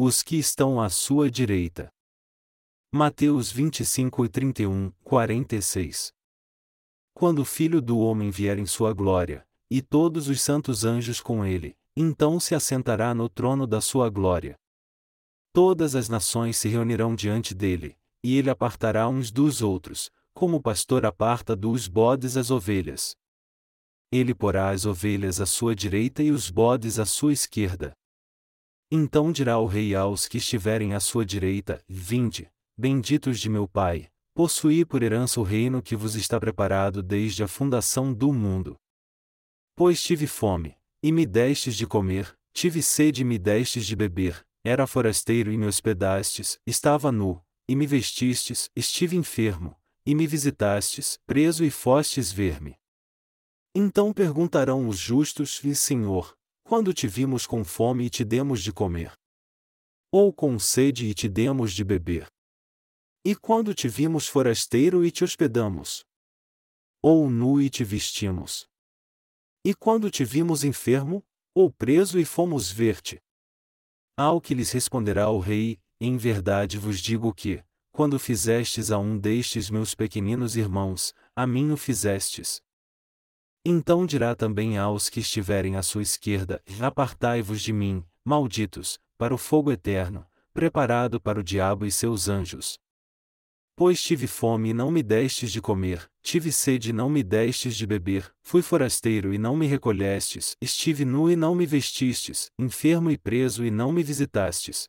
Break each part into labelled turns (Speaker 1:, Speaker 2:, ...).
Speaker 1: os que estão à sua direita. Mateus 25 e 31, 46 Quando o Filho do Homem vier em sua glória, e todos os santos anjos com ele, então se assentará no trono da sua glória. Todas as nações se reunirão diante dele, e ele apartará uns dos outros, como o pastor aparta dos bodes as ovelhas. Ele porá as ovelhas à sua direita e os bodes à sua esquerda. Então dirá o rei aos que estiverem à sua direita: Vinde, benditos de meu Pai, possuí por herança o reino que vos está preparado desde a fundação do mundo. Pois tive fome, e me destes de comer, tive sede e me destes de beber, era forasteiro e me hospedastes, estava nu, e me vestistes, estive enfermo, e me visitastes, preso e fostes ver-me. Então perguntarão os justos: E Senhor, quando te vimos com fome e te demos de comer? Ou com sede e te demos de beber? E quando te vimos forasteiro e te hospedamos? Ou nu e te vestimos? E quando te vimos enfermo, ou preso e fomos ver-te? Ao que lhes responderá o rei: Em verdade vos digo que, quando fizestes a um destes meus pequeninos irmãos, a mim o fizestes. Então dirá também aos que estiverem à sua esquerda: Apartai-vos de mim, malditos, para o fogo eterno, preparado para o diabo e seus anjos. Pois tive fome e não me destes de comer, tive sede e não me destes de beber, fui forasteiro e não me recolhestes, estive nu e não me vestistes, enfermo e preso e não me visitastes.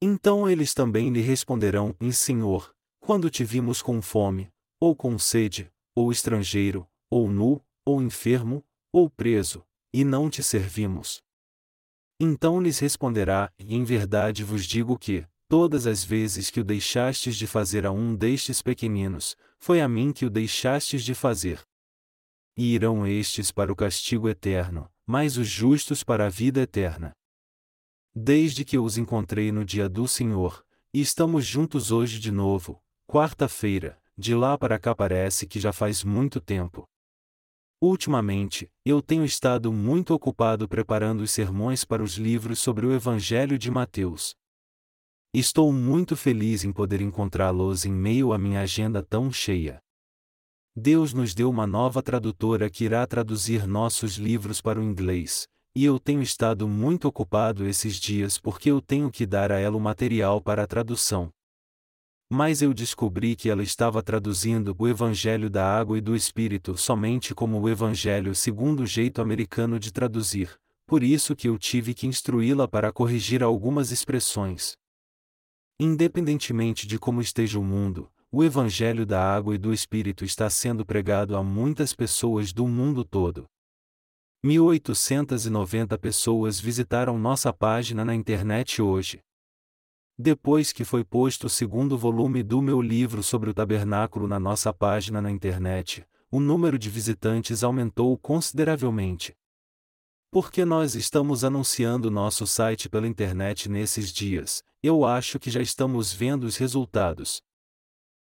Speaker 1: Então eles também lhe responderão: Em Senhor, quando te vimos com fome, ou com sede, ou estrangeiro, ou nu, ou enfermo, ou preso, e não te servimos. Então lhes responderá: Em verdade vos digo que, Todas as vezes que o deixastes de fazer a um destes pequeninos, foi a mim que o deixastes de fazer. E irão estes para o castigo eterno, mas os justos para a vida eterna. Desde que eu os encontrei no dia do Senhor, e estamos juntos hoje de novo, quarta-feira, de lá para cá parece que já faz muito tempo. Ultimamente, eu tenho estado muito ocupado preparando os sermões para os livros sobre o Evangelho de Mateus. Estou muito feliz em poder encontrá-los em meio à minha agenda tão cheia. Deus nos deu uma nova tradutora que irá traduzir nossos livros para o inglês, e eu tenho estado muito ocupado esses dias porque eu tenho que dar a ela o material para a tradução. Mas eu descobri que ela estava traduzindo o Evangelho da Água e do Espírito somente como o Evangelho segundo o jeito americano de traduzir, por isso que eu tive que instruí-la para corrigir algumas expressões. Independentemente de como esteja o mundo, o Evangelho da Água e do Espírito está sendo pregado a muitas pessoas do mundo todo. 1890 pessoas visitaram nossa página na internet hoje. Depois que foi posto o segundo volume do meu livro sobre o tabernáculo na nossa página na internet, o número de visitantes aumentou consideravelmente. Porque nós estamos anunciando nosso site pela internet nesses dias, eu acho que já estamos vendo os resultados.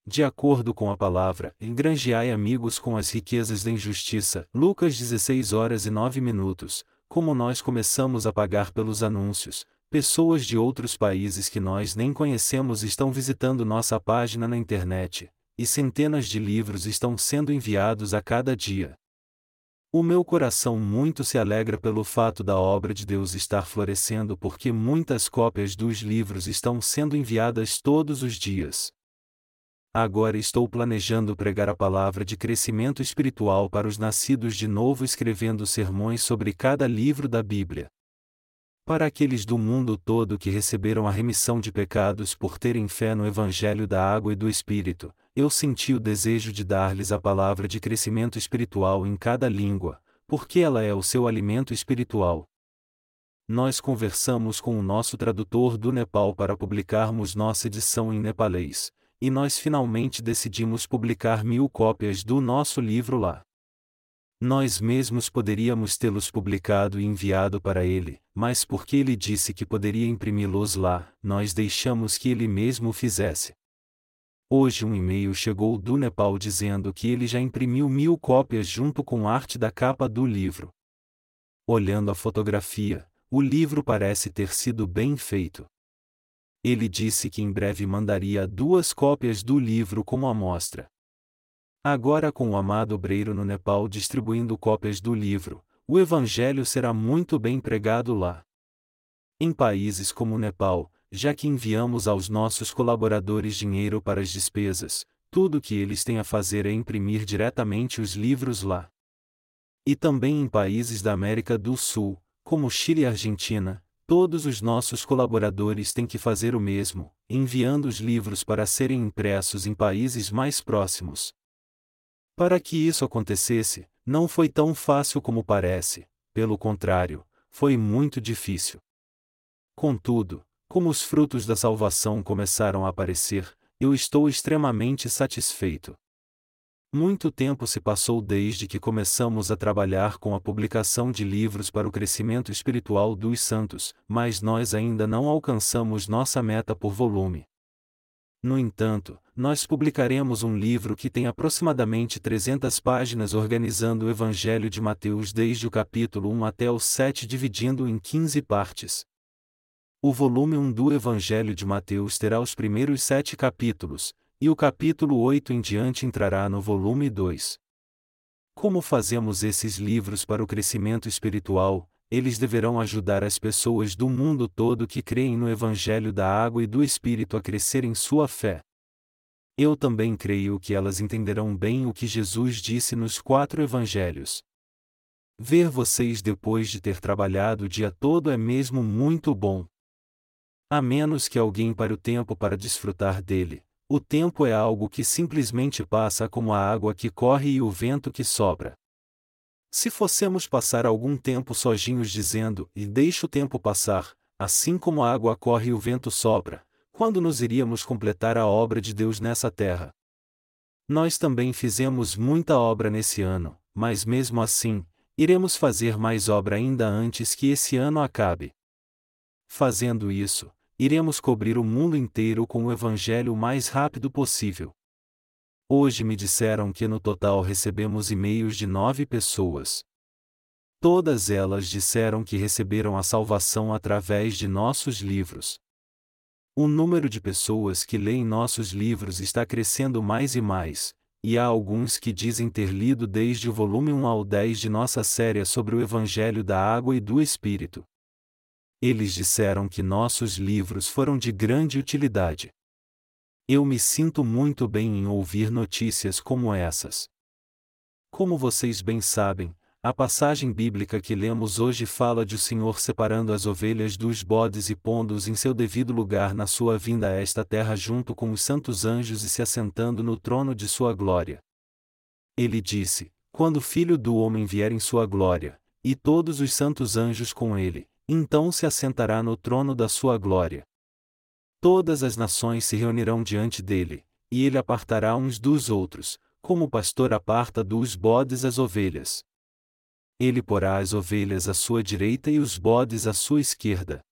Speaker 1: De acordo com a palavra, engrangeai amigos com as riquezas da injustiça, Lucas 16 horas e 9 minutos, como nós começamos a pagar pelos anúncios, pessoas de outros países que nós nem conhecemos estão visitando nossa página na internet, e centenas de livros estão sendo enviados a cada dia. O meu coração muito se alegra pelo fato da obra de Deus estar florescendo porque muitas cópias dos livros estão sendo enviadas todos os dias. Agora estou planejando pregar a palavra de crescimento espiritual para os nascidos de novo, escrevendo sermões sobre cada livro da Bíblia. Para aqueles do mundo todo que receberam a remissão de pecados por terem fé no Evangelho da Água e do Espírito, eu senti o desejo de dar-lhes a palavra de crescimento espiritual em cada língua, porque ela é o seu alimento espiritual. Nós conversamos com o nosso tradutor do Nepal para publicarmos nossa edição em nepalês, e nós finalmente decidimos publicar mil cópias do nosso livro lá. Nós mesmos poderíamos tê-los publicado e enviado para ele, mas porque ele disse que poderia imprimi-los lá, nós deixamos que ele mesmo o fizesse. Hoje um e-mail chegou do Nepal dizendo que ele já imprimiu mil cópias junto com arte da capa do livro. Olhando a fotografia, o livro parece ter sido bem feito. Ele disse que em breve mandaria duas cópias do livro como amostra. Agora, com o amado obreiro no Nepal distribuindo cópias do livro, o Evangelho será muito bem pregado lá. Em países como o Nepal, já que enviamos aos nossos colaboradores dinheiro para as despesas, tudo o que eles têm a fazer é imprimir diretamente os livros lá. E também em países da América do Sul, como Chile e Argentina, todos os nossos colaboradores têm que fazer o mesmo, enviando os livros para serem impressos em países mais próximos. Para que isso acontecesse, não foi tão fácil como parece, pelo contrário, foi muito difícil. Contudo, como os frutos da salvação começaram a aparecer, eu estou extremamente satisfeito. Muito tempo se passou desde que começamos a trabalhar com a publicação de livros para o crescimento espiritual dos santos, mas nós ainda não alcançamos nossa meta por volume. No entanto, nós publicaremos um livro que tem aproximadamente 300 páginas organizando o Evangelho de Mateus desde o capítulo 1 até o 7 dividindo em 15 partes. O volume 1 do Evangelho de Mateus terá os primeiros sete capítulos, e o capítulo 8 em diante entrará no volume 2. Como fazemos esses livros para o crescimento espiritual, eles deverão ajudar as pessoas do mundo todo que creem no Evangelho da Água e do Espírito a crescer em sua fé. Eu também creio que elas entenderão bem o que Jesus disse nos quatro Evangelhos. Ver vocês depois de ter trabalhado o dia todo é mesmo muito bom. A menos que alguém pare o tempo para desfrutar dele, o tempo é algo que simplesmente passa como a água que corre e o vento que sopra. Se fossemos passar algum tempo sozinhos dizendo, e deixa o tempo passar, assim como a água corre e o vento sopra, quando nos iríamos completar a obra de Deus nessa terra? Nós também fizemos muita obra nesse ano, mas mesmo assim, iremos fazer mais obra ainda antes que esse ano acabe. Fazendo isso, iremos cobrir o mundo inteiro com o Evangelho o mais rápido possível. Hoje me disseram que no total recebemos e-mails de nove pessoas. Todas elas disseram que receberam a salvação através de nossos livros. O número de pessoas que leem nossos livros está crescendo mais e mais, e há alguns que dizem ter lido desde o volume 1 ao 10 de nossa série sobre o Evangelho da Água e do Espírito. Eles disseram que nossos livros foram de grande utilidade. Eu me sinto muito bem em ouvir notícias como essas. Como vocês bem sabem, a passagem bíblica que lemos hoje fala de o Senhor separando as ovelhas dos bodes e pondo-os em seu devido lugar na sua vinda a esta terra junto com os santos anjos e se assentando no trono de sua glória. Ele disse: Quando o Filho do Homem vier em sua glória, e todos os santos anjos com ele, então se assentará no trono da sua glória. Todas as nações se reunirão diante dele, e ele apartará uns dos outros, como o pastor aparta dos bodes as ovelhas. Ele porá as ovelhas à sua direita e os bodes à sua esquerda.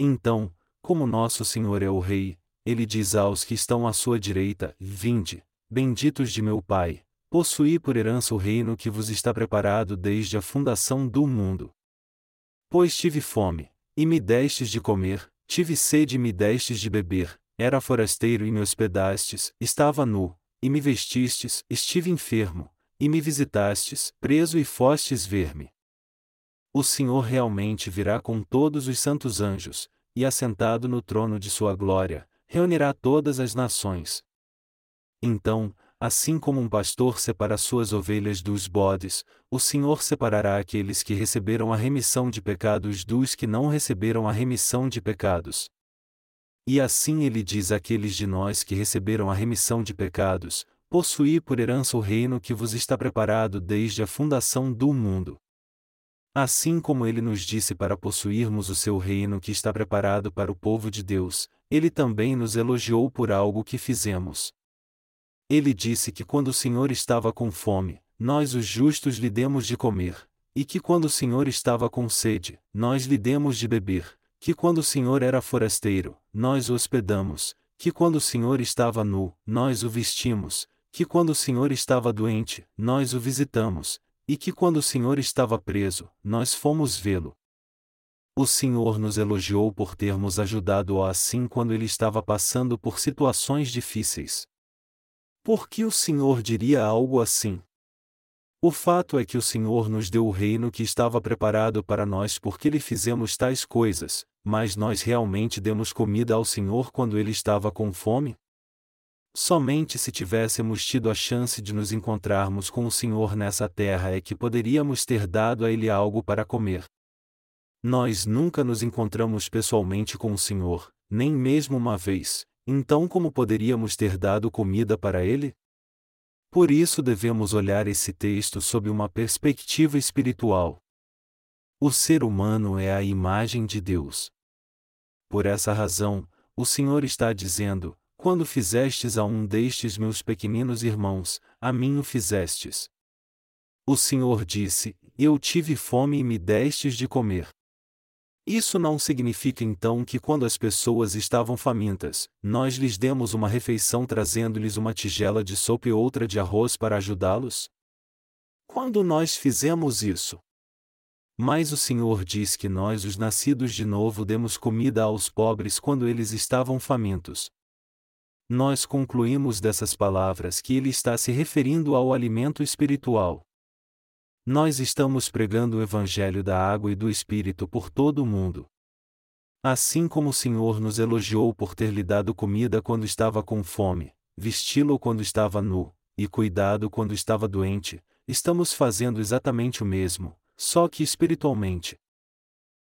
Speaker 1: Então, como nosso Senhor é o Rei, ele diz aos que estão à sua direita: Vinde, benditos de meu Pai, possuí por herança o reino que vos está preparado desde a fundação do mundo. Pois tive fome, e me destes de comer, Tive sede e me destes de beber, era forasteiro e me hospedastes, estava nu, e me vestistes, estive enfermo, e me visitastes, preso e fostes ver-me. O Senhor realmente virá com todos os santos anjos, e assentado no trono de sua glória, reunirá todas as nações. Então, Assim como um pastor separa suas ovelhas dos bodes, o Senhor separará aqueles que receberam a remissão de pecados dos que não receberam a remissão de pecados. E assim ele diz àqueles de nós que receberam a remissão de pecados: Possuí por herança o reino que vos está preparado desde a fundação do mundo. Assim como ele nos disse para possuirmos o seu reino que está preparado para o povo de Deus, ele também nos elogiou por algo que fizemos. Ele disse que quando o Senhor estava com fome, nós os justos lhe demos de comer, e que quando o Senhor estava com sede, nós lhe demos de beber, que quando o Senhor era forasteiro, nós o hospedamos, que quando o Senhor estava nu, nós o vestimos, que quando o Senhor estava doente, nós o visitamos, e que quando o Senhor estava preso, nós fomos vê-lo. O Senhor nos elogiou por termos ajudado-o assim quando ele estava passando por situações difíceis. Por que o Senhor diria algo assim? O fato é que o Senhor nos deu o reino que estava preparado para nós porque lhe fizemos tais coisas, mas nós realmente demos comida ao Senhor quando ele estava com fome? Somente se tivéssemos tido a chance de nos encontrarmos com o Senhor nessa terra é que poderíamos ter dado a ele algo para comer. Nós nunca nos encontramos pessoalmente com o Senhor, nem mesmo uma vez, então como poderíamos ter dado comida para ele? Por isso devemos olhar esse texto sob uma perspectiva espiritual. O ser humano é a imagem de Deus. Por essa razão, o Senhor está dizendo: Quando fizestes a um destes meus pequeninos irmãos, a mim o fizestes. O Senhor disse: Eu tive fome e me destes de comer. Isso não significa então que quando as pessoas estavam famintas, nós lhes demos uma refeição trazendo-lhes uma tigela de sopa e outra de arroz para ajudá-los? Quando nós fizemos isso? Mas o Senhor diz que nós, os nascidos de novo, demos comida aos pobres quando eles estavam famintos. Nós concluímos dessas palavras que ele está se referindo ao alimento espiritual. Nós estamos pregando o Evangelho da água e do Espírito por todo o mundo. Assim como o Senhor nos elogiou por ter lhe dado comida quando estava com fome, vesti-lo quando estava nu, e cuidado quando estava doente, estamos fazendo exatamente o mesmo, só que espiritualmente.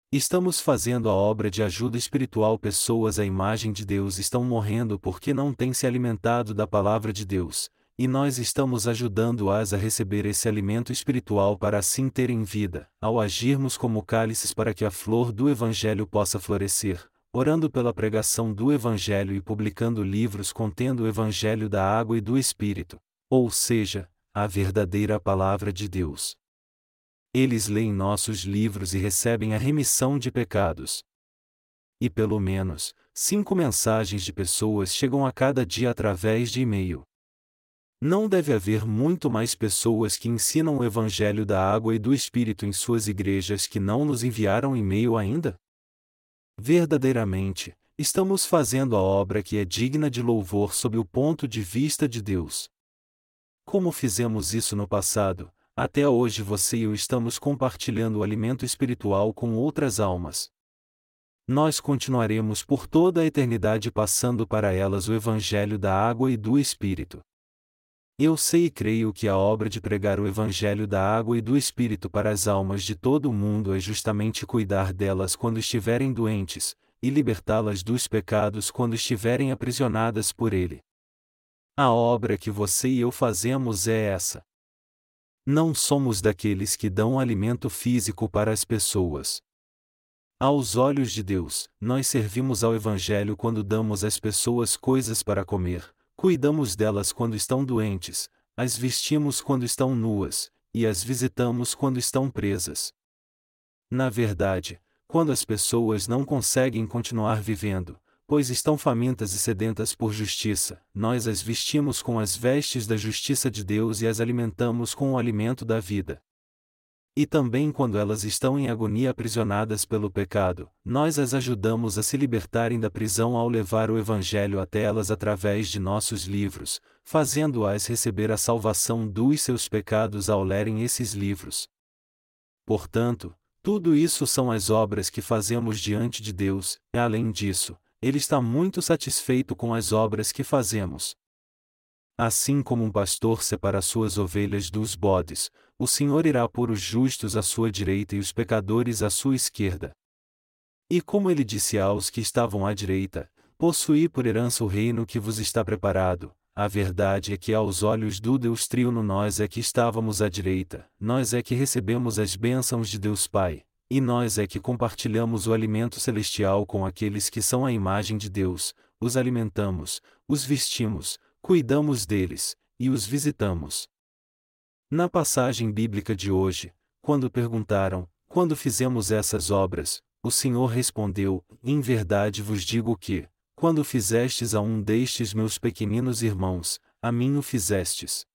Speaker 1: Estamos fazendo a obra de ajuda espiritual. Pessoas à imagem de Deus estão morrendo porque não têm se alimentado da palavra de Deus, e nós estamos ajudando-as a receber esse alimento espiritual para assim terem vida, ao agirmos como cálices para que a flor do Evangelho possa florescer, orando pela pregação do Evangelho e publicando livros contendo o Evangelho da água e do Espírito, ou seja, a verdadeira palavra de Deus. Eles leem nossos livros e recebem a remissão de pecados. E pelo menos, cinco mensagens de pessoas chegam a cada dia através de e-mail. Não deve haver muito mais pessoas que ensinam o Evangelho da água e do Espírito em suas igrejas que não nos enviaram e-mail ainda? Verdadeiramente, estamos fazendo a obra que é digna de louvor sob o ponto de vista de Deus. Como fizemos isso no passado, até hoje você e eu estamos compartilhando o alimento espiritual com outras almas. Nós continuaremos por toda a eternidade passando para elas o Evangelho da água e do Espírito. Eu sei e creio que a obra de pregar o Evangelho da água e do Espírito para as almas de todo o mundo é justamente cuidar delas quando estiverem doentes, e libertá-las dos pecados quando estiverem aprisionadas por ele. A obra que você e eu fazemos é essa. Não somos daqueles que dão alimento físico para as pessoas. Aos olhos de Deus, nós servimos ao Evangelho quando damos às pessoas coisas para comer, Cuidamos delas quando estão doentes, as vestimos quando estão nuas, e as visitamos quando estão presas. Na verdade, quando as pessoas não conseguem continuar vivendo, pois estão famintas e sedentas por justiça, nós as vestimos com as vestes da justiça de Deus e as alimentamos com o alimento da vida. E também quando elas estão em agonia aprisionadas pelo pecado, nós as ajudamos a se libertarem da prisão ao levar o Evangelho até elas através de nossos livros, fazendo-as receber a salvação dos seus pecados ao lerem esses livros. Portanto, tudo isso são as obras que fazemos diante de Deus, e além disso, Ele está muito satisfeito com as obras que fazemos. Assim como um pastor separa suas ovelhas dos bodes, o Senhor irá pôr os justos à sua direita e os pecadores à sua esquerda. E como ele disse aos que estavam à direita: Possuí por herança o reino que vos está preparado. A verdade é que aos olhos do Deus Trino nós é que estávamos à direita, nós é que recebemos as bênçãos de Deus Pai, e nós é que compartilhamos o alimento celestial com aqueles que são a imagem de Deus, os alimentamos, os vestimos, cuidamos deles, e os visitamos. Na passagem bíblica de hoje, quando perguntaram, quando fizemos essas obras, o Senhor respondeu: Em verdade vos digo que, quando fizestes a um destes meus pequeninos irmãos, a mim o fizestes.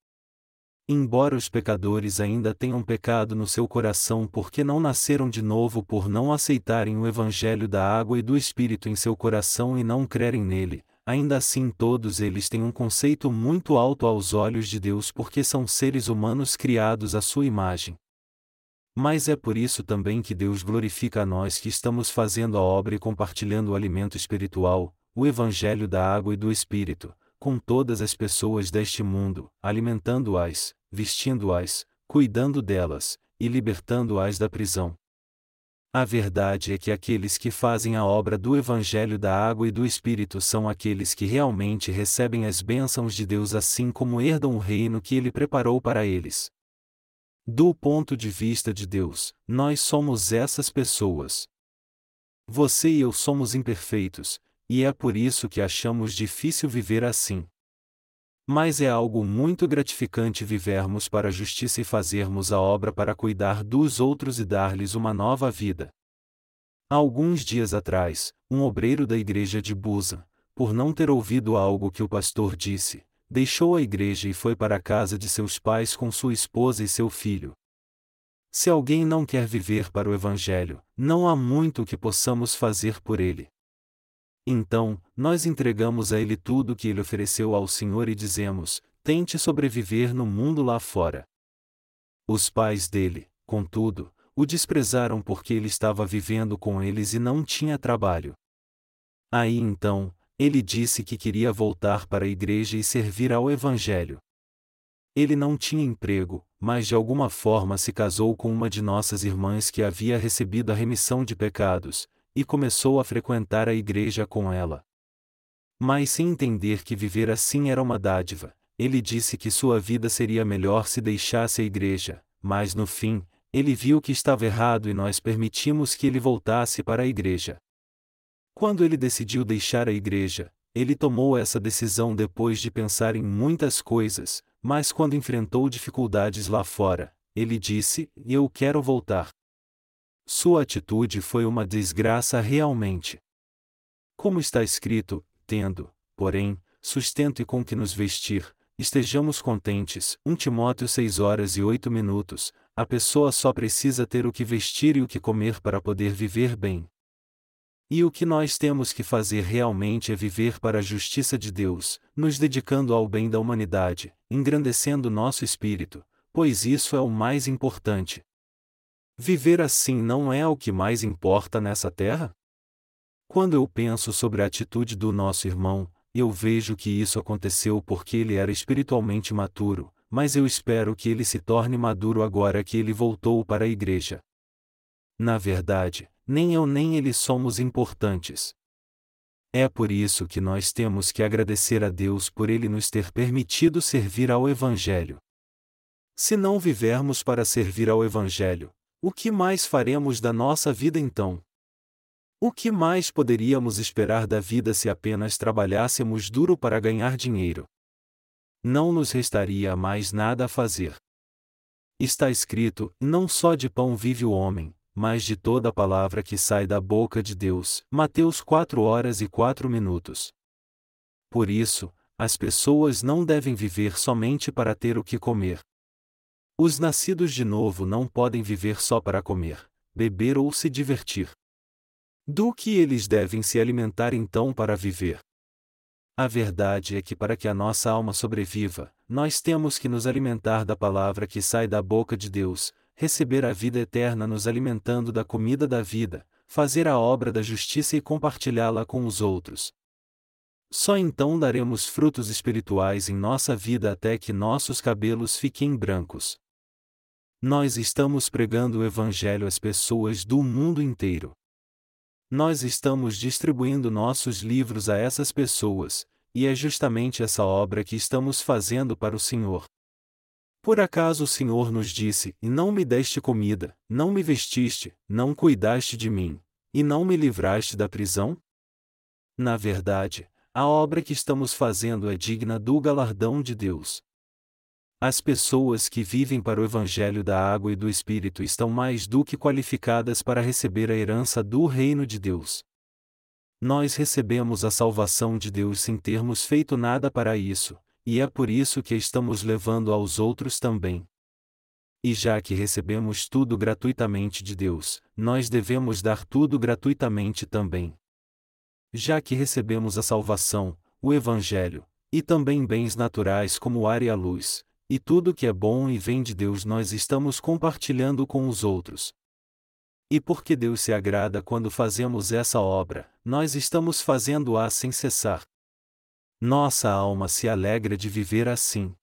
Speaker 1: Embora os pecadores ainda tenham pecado no seu coração porque não nasceram de novo por não aceitarem o Evangelho da água e do Espírito em seu coração e não crerem nele, ainda assim todos eles têm um conceito muito alto aos olhos de Deus porque são seres humanos criados à sua imagem. Mas é por isso também que Deus glorifica a nós que estamos fazendo a obra e compartilhando o alimento espiritual, o Evangelho da água e do Espírito, com todas as pessoas deste mundo, alimentando-as, vestindo-as, cuidando delas, e libertando-as da prisão. A verdade é que aqueles que fazem a obra do Evangelho da Água e do Espírito são aqueles que realmente recebem as bênçãos de Deus assim como herdam o reino que Ele preparou para eles. Do ponto de vista de Deus, nós somos essas pessoas. Você e eu somos imperfeitos, e é por isso que achamos difícil viver assim. Mas é algo muito gratificante vivermos para a justiça e fazermos a obra para cuidar dos outros e dar-lhes uma nova vida. alguns dias atrás, um obreiro da igreja de Busa, por não ter ouvido algo que o pastor disse, deixou a igreja e foi para a casa de seus pais com sua esposa e seu filho. Se alguém não quer viver para o Evangelho, não há muito que possamos fazer por ele. Então, nós entregamos a ele tudo o que ele ofereceu ao Senhor e dizemos: tente sobreviver no mundo lá fora. Os pais dele, contudo, o desprezaram porque ele estava vivendo com eles e não tinha trabalho. Aí então, ele disse que queria voltar para a igreja e servir ao Evangelho. Ele não tinha emprego, mas de alguma forma se casou com uma de nossas irmãs que havia recebido a remissão de pecados, e começou a frequentar a igreja com ela. Mas sem entender que viver assim era uma dádiva, ele disse que sua vida seria melhor se deixasse a igreja, mas no fim, ele viu que estava errado e nós permitimos que ele voltasse para a igreja. Quando ele decidiu deixar a igreja, ele tomou essa decisão depois de pensar em muitas coisas, mas quando enfrentou dificuldades lá fora, ele disse: Eu quero voltar. Sua atitude foi uma desgraça realmente. Como está escrito, tendo, porém, sustento e com que nos vestir, estejamos contentes. 1 Timóteo 6 horas e 8 minutos. A pessoa só precisa ter o que vestir e o que comer para poder viver bem. E o que nós temos que fazer realmente é viver para a justiça de Deus, nos dedicando ao bem da humanidade, engrandecendo nosso espírito, pois isso é o mais importante. Viver assim não é o que mais importa nessa terra? Quando eu penso sobre a atitude do nosso irmão, eu vejo que isso aconteceu porque ele era espiritualmente maturo, mas eu espero que ele se torne maduro agora que ele voltou para a igreja. Na verdade, nem eu nem ele somos importantes. É por isso que nós temos que agradecer a Deus por ele nos ter permitido servir ao Evangelho. Se não vivermos para servir ao Evangelho, o que mais faremos da nossa vida então? O que mais poderíamos esperar da vida se apenas trabalhássemos duro para ganhar dinheiro? Não nos restaria mais nada a fazer. Está escrito: não só de pão vive o homem, mas de toda a palavra que sai da boca de Deus. Mateus 4 horas e 4 minutos. Por isso, as pessoas não devem viver somente para ter o que comer. Os nascidos de novo não podem viver só para comer, beber ou se divertir. Do que eles devem se alimentar então para viver? A verdade é que para que a nossa alma sobreviva, nós temos que nos alimentar da palavra que sai da boca de Deus, receber a vida eterna nos alimentando da comida da vida, fazer a obra da justiça e compartilhá-la com os outros. Só então daremos frutos espirituais em nossa vida até que nossos cabelos fiquem brancos. Nós estamos pregando o Evangelho às pessoas do mundo inteiro. Nós estamos distribuindo nossos livros a essas pessoas, e é justamente essa obra que estamos fazendo para o Senhor. Por acaso o Senhor nos disse: E não me deste comida, não me vestiste, não cuidaste de mim, e não me livraste da prisão? Na verdade, a obra que estamos fazendo é digna do galardão de Deus. As pessoas que vivem para o Evangelho da Água e do Espírito estão mais do que qualificadas para receber a herança do Reino de Deus. Nós recebemos a salvação de Deus sem termos feito nada para isso, e é por isso que estamos levando aos outros também. E já que recebemos tudo gratuitamente de Deus, nós devemos dar tudo gratuitamente também. Já que recebemos a salvação, o Evangelho, e também bens naturais como o ar e a luz, e tudo que é bom e vem de Deus nós estamos compartilhando com os outros. E porque Deus se agrada quando fazemos essa obra, nós estamos fazendo-a sem cessar. Nossa alma se alegra de viver assim.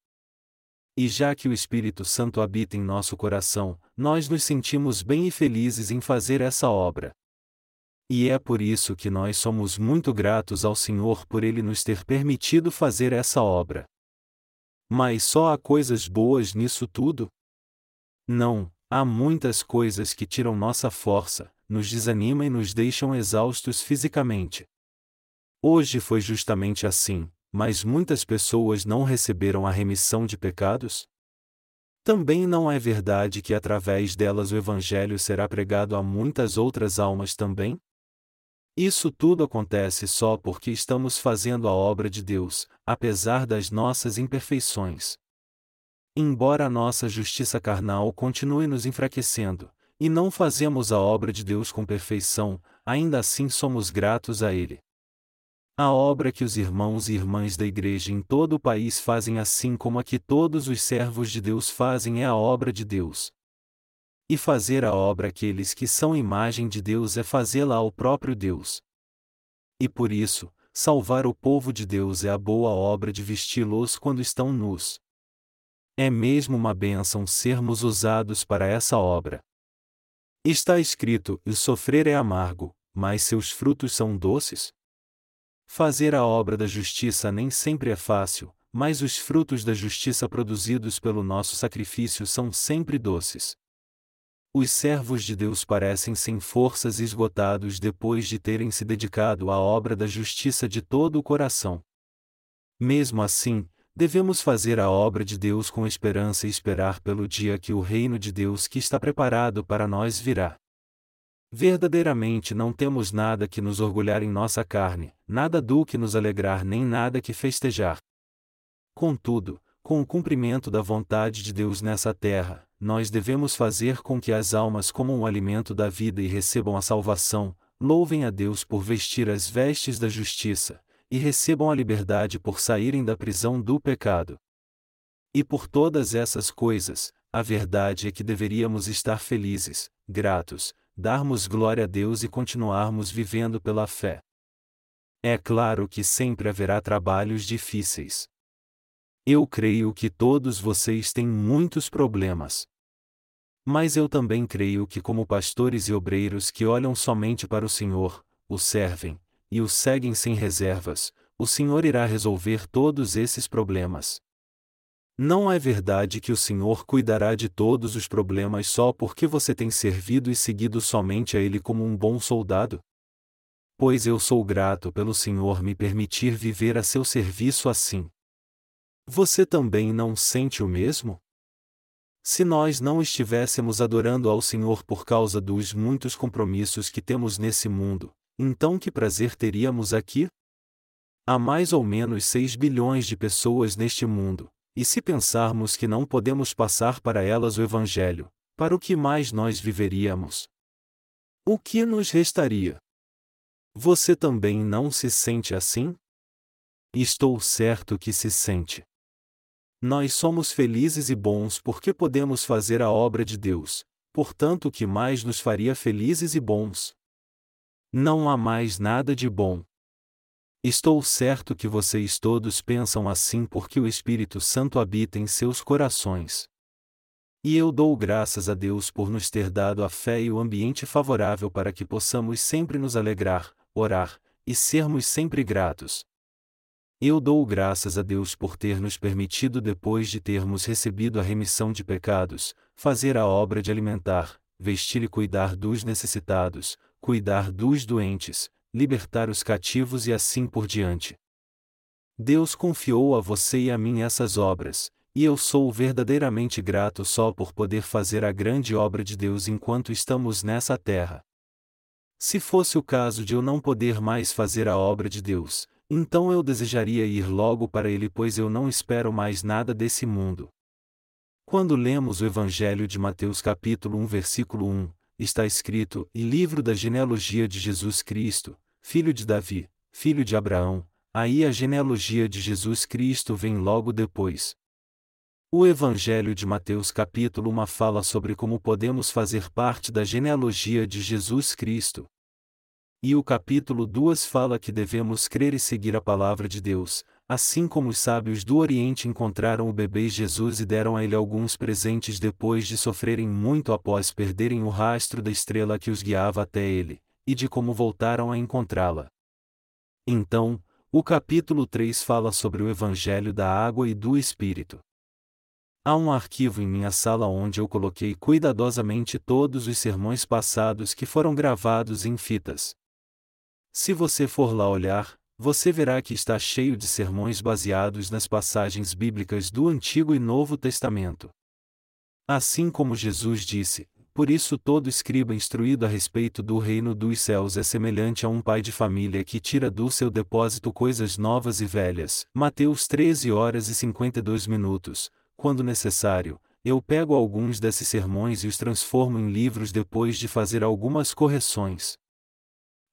Speaker 1: E já que o Espírito Santo habita em nosso coração, nós nos sentimos bem e felizes em fazer essa obra. E é por isso que nós somos muito gratos ao Senhor por Ele nos ter permitido fazer essa obra. Mas só há coisas boas nisso tudo? Não, há muitas coisas que tiram nossa força, nos desanimam e nos deixam exaustos fisicamente. Hoje foi justamente assim, mas muitas pessoas não receberam a remissão de pecados? Também não é verdade que através delas o Evangelho será pregado a muitas outras almas também? Isso tudo acontece só porque estamos fazendo a obra de Deus, apesar das nossas imperfeições. Embora a nossa justiça carnal continue nos enfraquecendo, e não fazemos a obra de Deus com perfeição, ainda assim somos gratos a Ele. A obra que os irmãos e irmãs da igreja em todo o país fazem, assim como a que todos os servos de Deus fazem, é a obra de Deus. E fazer a obra aqueles que são imagem de Deus é fazê-la ao próprio Deus. E por isso, salvar o povo de Deus é a boa obra de vesti-los quando estão nus. É mesmo uma bênção sermos usados para essa obra. Está escrito: o sofrer é amargo, mas seus frutos são doces? Fazer a obra da justiça nem sempre é fácil, mas os frutos da justiça produzidos pelo nosso sacrifício são sempre doces. Os servos de Deus parecem sem forças e esgotados depois de terem se dedicado à obra da justiça de todo o coração. Mesmo assim, devemos fazer a obra de Deus com esperança e esperar pelo dia que o reino de Deus que está preparado para nós virá. Verdadeiramente não temos nada que nos orgulhar em nossa carne, nada do que nos alegrar nem nada que festejar. Contudo, com o cumprimento da vontade de Deus nessa terra, nós devemos fazer com que as almas comam o alimento da vida e recebam a salvação, louvem a Deus por vestir as vestes da justiça, e recebam a liberdade por saírem da prisão do pecado. E por todas essas coisas, a verdade é que deveríamos estar felizes, gratos, darmos glória a Deus e continuarmos vivendo pela fé. É claro que sempre haverá trabalhos difíceis. Eu creio que todos vocês têm muitos problemas. Mas eu também creio que, como pastores e obreiros que olham somente para o Senhor, o servem, e o seguem sem reservas, o Senhor irá resolver todos esses problemas. Não é verdade que o Senhor cuidará de todos os problemas só porque você tem servido e seguido somente a Ele como um bom soldado? Pois eu sou grato pelo Senhor me permitir viver a seu serviço assim. Você também não sente o mesmo? Se nós não estivéssemos adorando ao Senhor por causa dos muitos compromissos que temos nesse mundo, então que prazer teríamos aqui? Há mais ou menos 6 bilhões de pessoas neste mundo, e se pensarmos que não podemos passar para elas o Evangelho, para o que mais nós viveríamos? O que nos restaria? Você também não se sente assim? Estou certo que se sente. Nós somos felizes e bons porque podemos fazer a obra de Deus, portanto, o que mais nos faria felizes e bons? Não há mais nada de bom. Estou certo que vocês todos pensam assim porque o Espírito Santo habita em seus corações. E eu dou graças a Deus por nos ter dado a fé e o ambiente favorável para que possamos sempre nos alegrar, orar, e sermos sempre gratos. Eu dou graças a Deus por ter nos permitido, depois de termos recebido a remissão de pecados, fazer a obra de alimentar, vestir e cuidar dos necessitados, cuidar dos doentes, libertar os cativos e assim por diante. Deus confiou a você e a mim essas obras, e eu sou verdadeiramente grato só por poder fazer a grande obra de Deus enquanto estamos nessa terra. Se fosse o caso de eu não poder mais fazer a obra de Deus, então eu desejaria ir logo para ele, pois eu não espero mais nada desse mundo. Quando lemos o Evangelho de Mateus capítulo 1 versículo 1, está escrito: "E livro da genealogia de Jesus Cristo, filho de Davi, filho de Abraão". Aí a genealogia de Jesus Cristo vem logo depois. O Evangelho de Mateus capítulo 1 fala sobre como podemos fazer parte da genealogia de Jesus Cristo. E o capítulo 2 fala que devemos crer e seguir a palavra de Deus, assim como os sábios do Oriente encontraram o bebê Jesus e deram a ele alguns presentes depois de sofrerem muito após perderem o rastro da estrela que os guiava até ele, e de como voltaram a encontrá-la. Então, o capítulo 3 fala sobre o Evangelho da água e do Espírito. Há um arquivo em minha sala onde eu coloquei cuidadosamente todos os sermões passados que foram gravados em fitas. Se você for lá olhar, você verá que está cheio de sermões baseados nas passagens bíblicas do Antigo e Novo Testamento. Assim como Jesus disse, por isso todo escriba instruído a respeito do reino dos céus é semelhante a um pai de família que tira do seu depósito coisas novas e velhas. Mateus 13 horas e 52 minutos, quando necessário, eu pego alguns desses sermões e os transformo em livros depois de fazer algumas correções.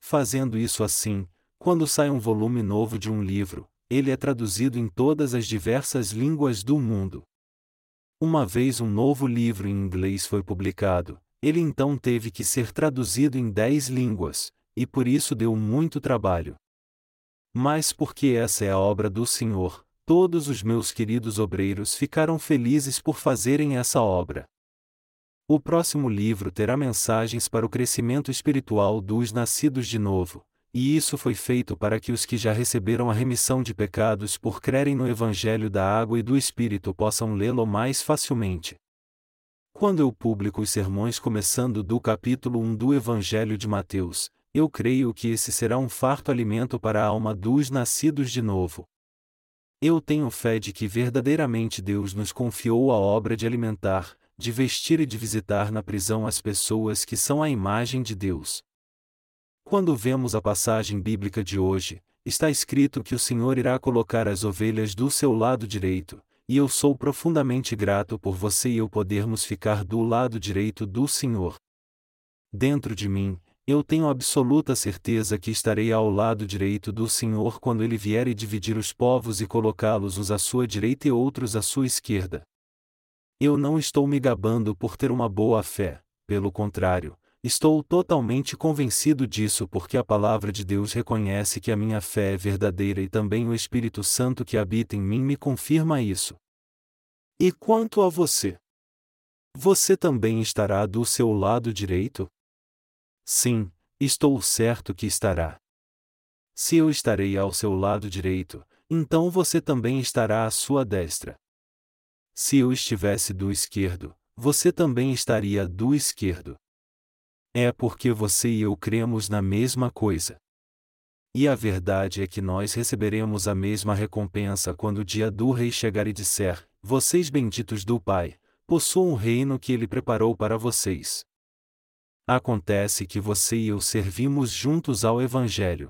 Speaker 1: Fazendo isso assim, quando sai um volume novo de um livro, ele é traduzido em todas as diversas línguas do mundo. Uma vez um novo livro em inglês foi publicado, ele então teve que ser traduzido em dez línguas, e por isso deu muito trabalho. Mas porque essa é a obra do Senhor, Todos os meus queridos obreiros ficaram felizes por fazerem essa obra. O próximo livro terá mensagens para o crescimento espiritual dos nascidos de novo, e isso foi feito para que os que já receberam a remissão de pecados por crerem no Evangelho da Água e do Espírito possam lê-lo mais facilmente. Quando eu publico os sermões começando do capítulo 1 do Evangelho de Mateus, eu creio que esse será um farto alimento para a alma dos nascidos de novo. Eu tenho fé de que verdadeiramente Deus nos confiou a obra de alimentar, de vestir e de visitar na prisão as pessoas que são a imagem de Deus. Quando vemos a passagem bíblica de hoje, está escrito que o Senhor irá colocar as ovelhas do seu lado direito, e eu sou profundamente grato por você e eu podermos ficar do lado direito do Senhor. Dentro de mim, eu tenho absoluta certeza que estarei ao lado direito do Senhor quando ele vier e dividir os povos e colocá-los uns à sua direita e outros à sua esquerda. Eu não estou me gabando por ter uma boa fé, pelo contrário, estou totalmente convencido disso porque a palavra de Deus reconhece que a minha fé é verdadeira e também o Espírito Santo que habita em mim me confirma isso. E quanto a você? Você também estará do seu lado direito? Sim, estou certo que estará. Se eu estarei ao seu lado direito, então você também estará à sua destra. Se eu estivesse do esquerdo, você também estaria do esquerdo. É porque você e eu cremos na mesma coisa. E a verdade é que nós receberemos a mesma recompensa quando o dia do rei chegar e disser: Vocês benditos do Pai, possuam o reino que ele preparou para vocês. Acontece que você e eu servimos juntos ao Evangelho.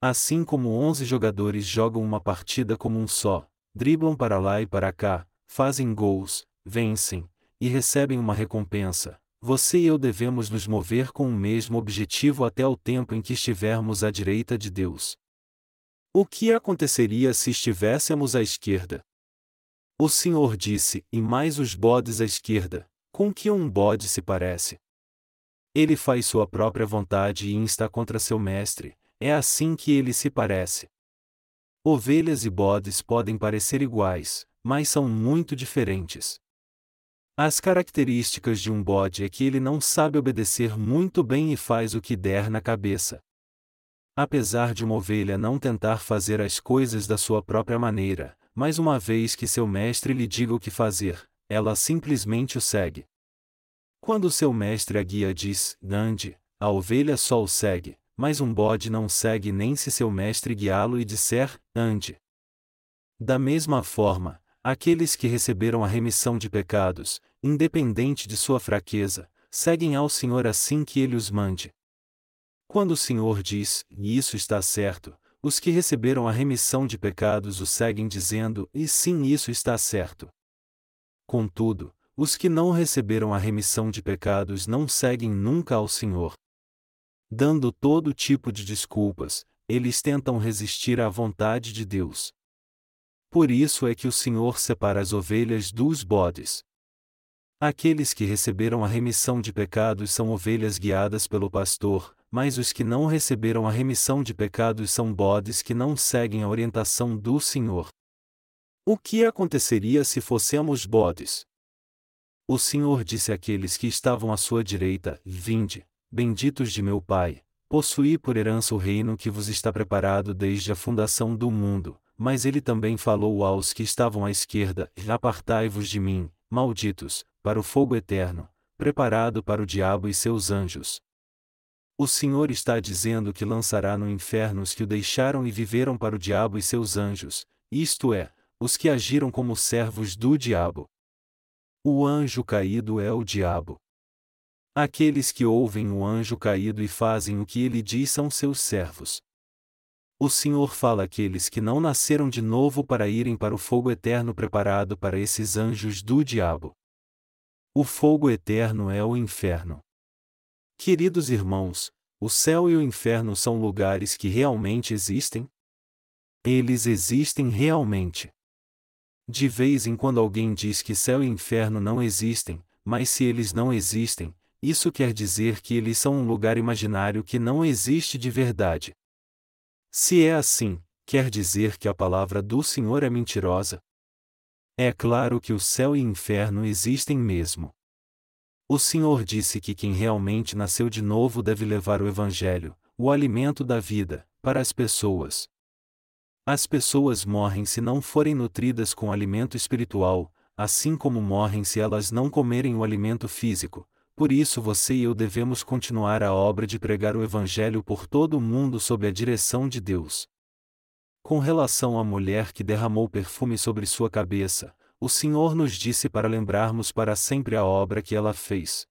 Speaker 1: Assim como onze jogadores jogam uma partida como um só, driblam para lá e para cá, fazem gols, vencem, e recebem uma recompensa, você e eu devemos nos mover com o mesmo objetivo até o tempo em que estivermos à direita de Deus. O que aconteceria se estivéssemos à esquerda? O Senhor disse: E mais os bodes à esquerda, com que um bode se parece? Ele faz sua própria vontade e insta contra seu mestre, é assim que ele se parece. Ovelhas e bodes podem parecer iguais, mas são muito diferentes. As características de um bode é que ele não sabe obedecer muito bem e faz o que der na cabeça. Apesar de uma ovelha não tentar fazer as coisas da sua própria maneira, mas uma vez que seu mestre lhe diga o que fazer, ela simplesmente o segue. Quando seu mestre a guia diz, Ande, a ovelha só o segue, mas um bode não segue nem se seu mestre guiá-lo e disser, Ande. Da mesma forma, aqueles que receberam a remissão de pecados, independente de sua fraqueza, seguem ao Senhor assim que ele os mande. Quando o Senhor diz, e isso está certo, os que receberam a remissão de pecados o seguem dizendo: e sim, isso está certo. Contudo, os que não receberam a remissão de pecados não seguem nunca ao Senhor. Dando todo tipo de desculpas, eles tentam resistir à vontade de Deus. Por isso é que o Senhor separa as ovelhas dos bodes. Aqueles que receberam a remissão de pecados são ovelhas guiadas pelo pastor, mas os que não receberam a remissão de pecados são bodes que não seguem a orientação do Senhor. O que aconteceria se fossemos bodes? O Senhor disse àqueles que estavam à sua direita: Vinde, benditos de meu Pai, possuí por herança o reino que vos está preparado desde a fundação do mundo. Mas ele também falou aos que estavam à esquerda: Apartai-vos de mim, malditos, para o fogo eterno, preparado para o diabo e seus anjos. O Senhor está dizendo que lançará no inferno os que o deixaram e viveram para o diabo e seus anjos, isto é, os que agiram como servos do diabo. O anjo caído é o diabo. Aqueles que ouvem o anjo caído e fazem o que ele diz são seus servos. O Senhor fala àqueles que não nasceram de novo para irem para o fogo eterno preparado para esses anjos do diabo. O fogo eterno é o inferno. Queridos irmãos, o céu e o inferno são lugares que realmente existem? Eles existem realmente. De vez em quando alguém diz que céu e inferno não existem, mas se eles não existem, isso quer dizer que eles são um lugar imaginário que não existe de verdade. Se é assim, quer dizer que a palavra do Senhor é mentirosa? É claro que o céu e inferno existem mesmo. O Senhor disse que quem realmente nasceu de novo deve levar o Evangelho, o alimento da vida, para as pessoas. As pessoas morrem se não forem nutridas com alimento espiritual, assim como morrem se elas não comerem o alimento físico. Por isso você e eu devemos continuar a obra de pregar o Evangelho por todo o mundo sob a direção de Deus. Com relação à mulher que derramou perfume sobre sua cabeça, o Senhor nos disse para lembrarmos para sempre a obra que ela fez.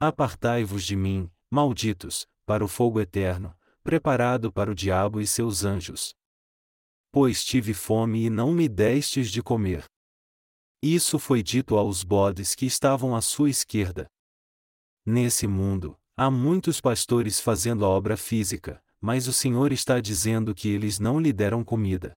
Speaker 1: Apartai-vos de mim, malditos, para o fogo eterno, preparado para o diabo e seus anjos. Pois tive fome e não me destes de comer. Isso foi dito aos bodes que estavam à sua esquerda. Nesse mundo, há muitos pastores fazendo a obra física, mas o Senhor está dizendo que eles não lhe deram comida.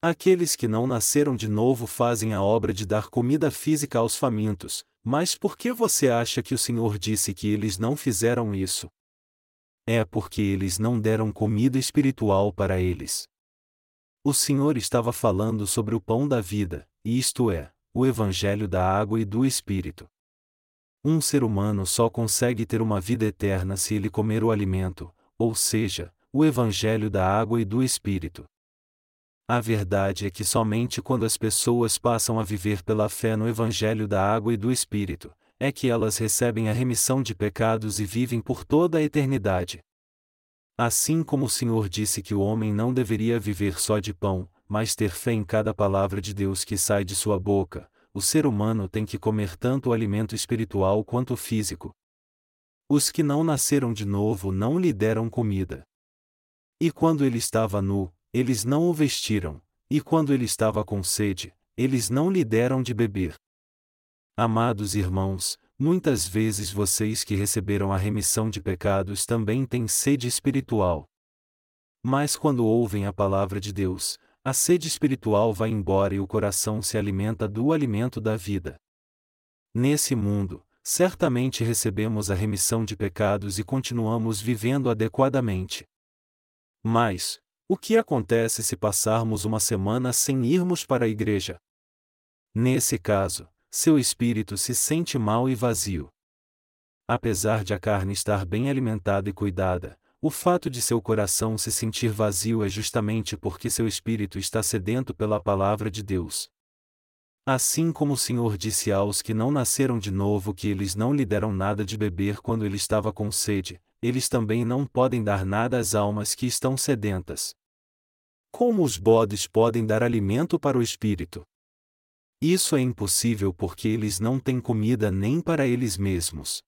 Speaker 1: Aqueles que não nasceram de novo fazem a obra de dar comida física aos famintos, mas por que você acha que o Senhor disse que eles não fizeram isso? É porque eles não deram comida espiritual para eles. O Senhor estava falando sobre o pão da vida, isto é, o Evangelho da água e do Espírito. Um ser humano só consegue ter uma vida eterna se ele comer o alimento, ou seja, o Evangelho da água e do Espírito. A verdade é que somente quando as pessoas passam a viver pela fé no Evangelho da água e do Espírito, é que elas recebem a remissão de pecados e vivem por toda a eternidade. Assim como o Senhor disse que o homem não deveria viver só de pão, mas ter fé em cada palavra de Deus que sai de sua boca, o ser humano tem que comer tanto o alimento espiritual quanto o físico. Os que não nasceram de novo não lhe deram comida. E quando ele estava nu, eles não o vestiram, e quando ele estava com sede, eles não lhe deram de beber. Amados irmãos, muitas vezes vocês que receberam a remissão de pecados também têm sede espiritual. Mas quando ouvem a palavra de Deus, a sede espiritual vai embora e o coração se alimenta do alimento da vida. Nesse mundo, certamente recebemos a remissão de pecados e continuamos vivendo adequadamente. Mas, o que acontece se passarmos uma semana sem irmos para a igreja? Nesse caso, seu espírito se sente mal e vazio. Apesar de a carne estar bem alimentada e cuidada, o fato de seu coração se sentir vazio é justamente porque seu espírito está sedento pela palavra de Deus. Assim como o Senhor disse aos que não nasceram de novo que eles não lhe deram nada de beber quando ele estava com sede, eles também não podem dar nada às almas que estão sedentas. Como os bodes podem dar alimento para o espírito? Isso é impossível porque eles não têm comida nem para eles mesmos.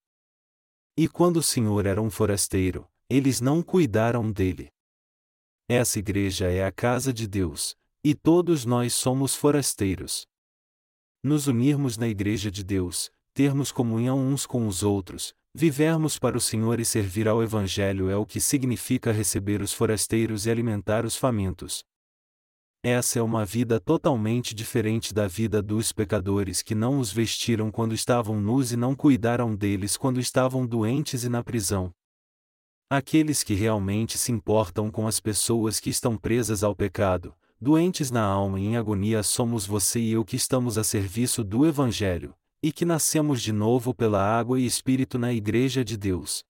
Speaker 1: E quando o Senhor era um forasteiro, eles não cuidaram dele. Essa igreja é a casa de Deus, e todos nós somos forasteiros. Nos unirmos na igreja de Deus, termos comunhão uns com os outros, vivermos para o Senhor e servir ao Evangelho é o que significa receber os forasteiros e alimentar os famintos. Essa é uma vida totalmente diferente da vida dos pecadores que não os vestiram quando estavam nus e não cuidaram deles quando estavam doentes e na prisão. Aqueles que realmente se importam com as pessoas que estão presas ao pecado, doentes na alma e em agonia somos você e eu que estamos a serviço do Evangelho, e que nascemos de novo pela água e Espírito na Igreja de Deus.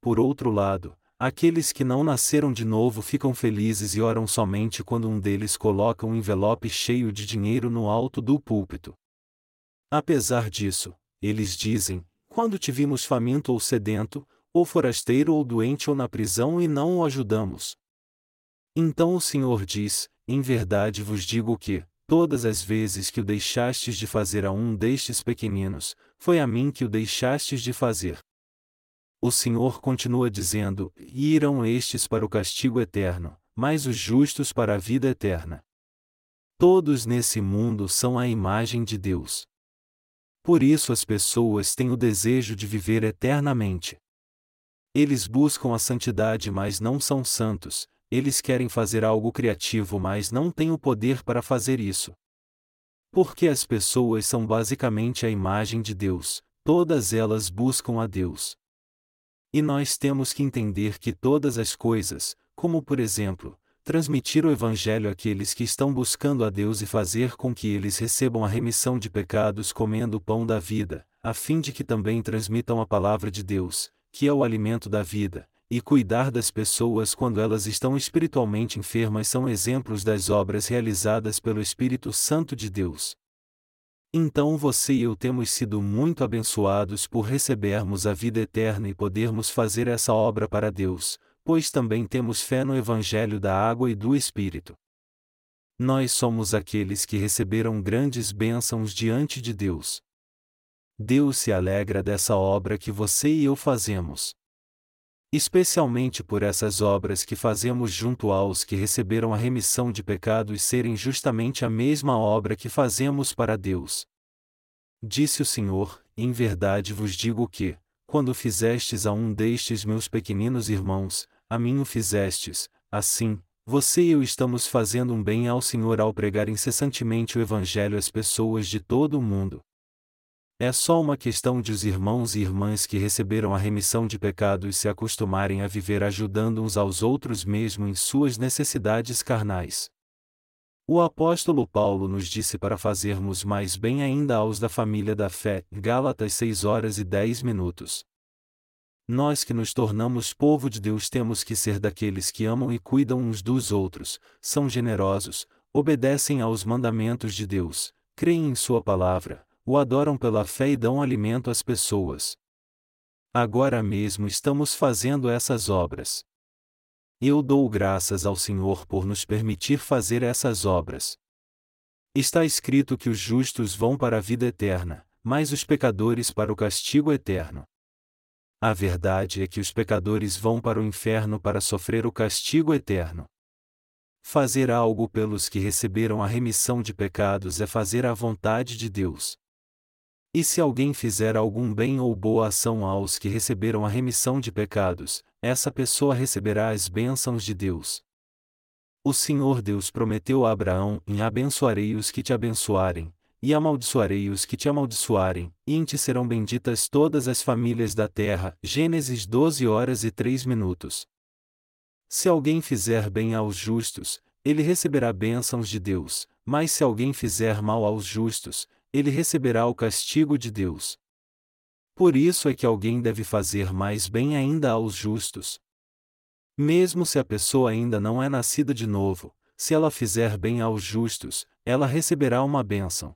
Speaker 1: Por outro lado, Aqueles que não nasceram de novo ficam felizes e oram somente quando um deles coloca um envelope cheio de dinheiro no alto do púlpito. Apesar disso, eles dizem: quando te vimos faminto ou sedento, ou forasteiro ou doente ou na prisão e não o ajudamos. Então o Senhor diz: Em verdade vos digo que, todas as vezes que o deixastes de fazer a um destes pequeninos, foi a mim que o deixastes de fazer. O Senhor continua dizendo: E irão estes para o castigo eterno, mas os justos para a vida eterna. Todos nesse mundo são a imagem de Deus. Por isso as pessoas têm o desejo de viver eternamente. Eles buscam a santidade, mas não são santos, eles querem fazer algo criativo, mas não têm o poder para fazer isso. Porque as pessoas são basicamente a imagem de Deus, todas elas buscam a Deus. E nós temos que entender que todas as coisas, como por exemplo, transmitir o Evangelho àqueles que estão buscando a Deus e fazer com que eles recebam a remissão de pecados comendo o pão da vida, a fim de que também transmitam a palavra de Deus, que é o alimento da vida, e cuidar das pessoas quando elas estão espiritualmente enfermas são exemplos das obras realizadas pelo Espírito Santo de Deus. Então você e eu temos sido muito abençoados por recebermos a vida eterna e podermos fazer essa obra para Deus, pois também temos fé no Evangelho da água e do Espírito. Nós somos aqueles que receberam grandes bênçãos diante de Deus. Deus se alegra dessa obra que você e eu fazemos. Especialmente por essas obras que fazemos junto aos que receberam a remissão de pecados serem justamente a mesma obra que fazemos para Deus. Disse o Senhor: Em verdade vos digo que, quando fizestes a um destes meus pequeninos irmãos, a mim o fizestes, assim, você e eu estamos fazendo um bem ao Senhor ao pregar incessantemente o Evangelho às pessoas de todo o mundo. É só uma questão de os irmãos e irmãs que receberam a remissão de pecados se acostumarem a viver ajudando uns aos outros mesmo em suas necessidades carnais. O apóstolo Paulo nos disse para fazermos mais bem ainda aos da família da fé, Gálatas 6 horas e 10 minutos. Nós que nos tornamos povo de Deus temos que ser daqueles que amam e cuidam uns dos outros, são generosos, obedecem aos mandamentos de Deus, creem em Sua palavra, o adoram pela fé e dão alimento às pessoas. Agora mesmo estamos fazendo essas obras. Eu dou graças ao Senhor por nos permitir fazer essas obras. Está escrito que os justos vão para a vida eterna, mas os pecadores para o castigo eterno. A verdade é que os pecadores vão para o inferno para sofrer o castigo eterno. Fazer algo pelos que receberam a remissão de pecados é fazer a vontade de Deus. E se alguém fizer algum bem ou boa ação aos que receberam a remissão de pecados, essa pessoa receberá as bênçãos de Deus. O Senhor Deus prometeu a Abraão: em abençoarei os que te abençoarem, e amaldiçoarei os que te amaldiçoarem, e em ti serão benditas todas as famílias da terra. Gênesis 12 horas e 3 minutos. Se alguém fizer bem aos justos, ele receberá bênçãos de Deus, mas se alguém fizer mal aos justos, ele receberá o castigo de Deus. Por isso é que alguém deve fazer mais bem ainda aos justos. Mesmo se a pessoa ainda não é nascida de novo, se ela fizer bem aos justos, ela receberá uma bênção.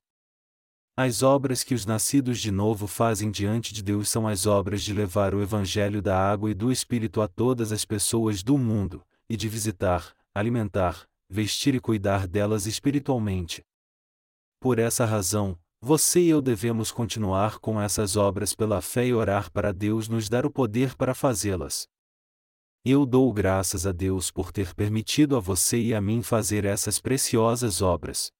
Speaker 1: As obras que os nascidos de novo fazem diante de Deus são as obras de levar o Evangelho da água e do Espírito a todas as pessoas do mundo, e de visitar, alimentar, vestir e cuidar delas espiritualmente. Por essa razão, você e eu devemos continuar com essas obras pela fé e orar para Deus nos dar o poder para fazê-las. Eu dou graças a Deus por ter permitido a você e a mim fazer essas preciosas obras.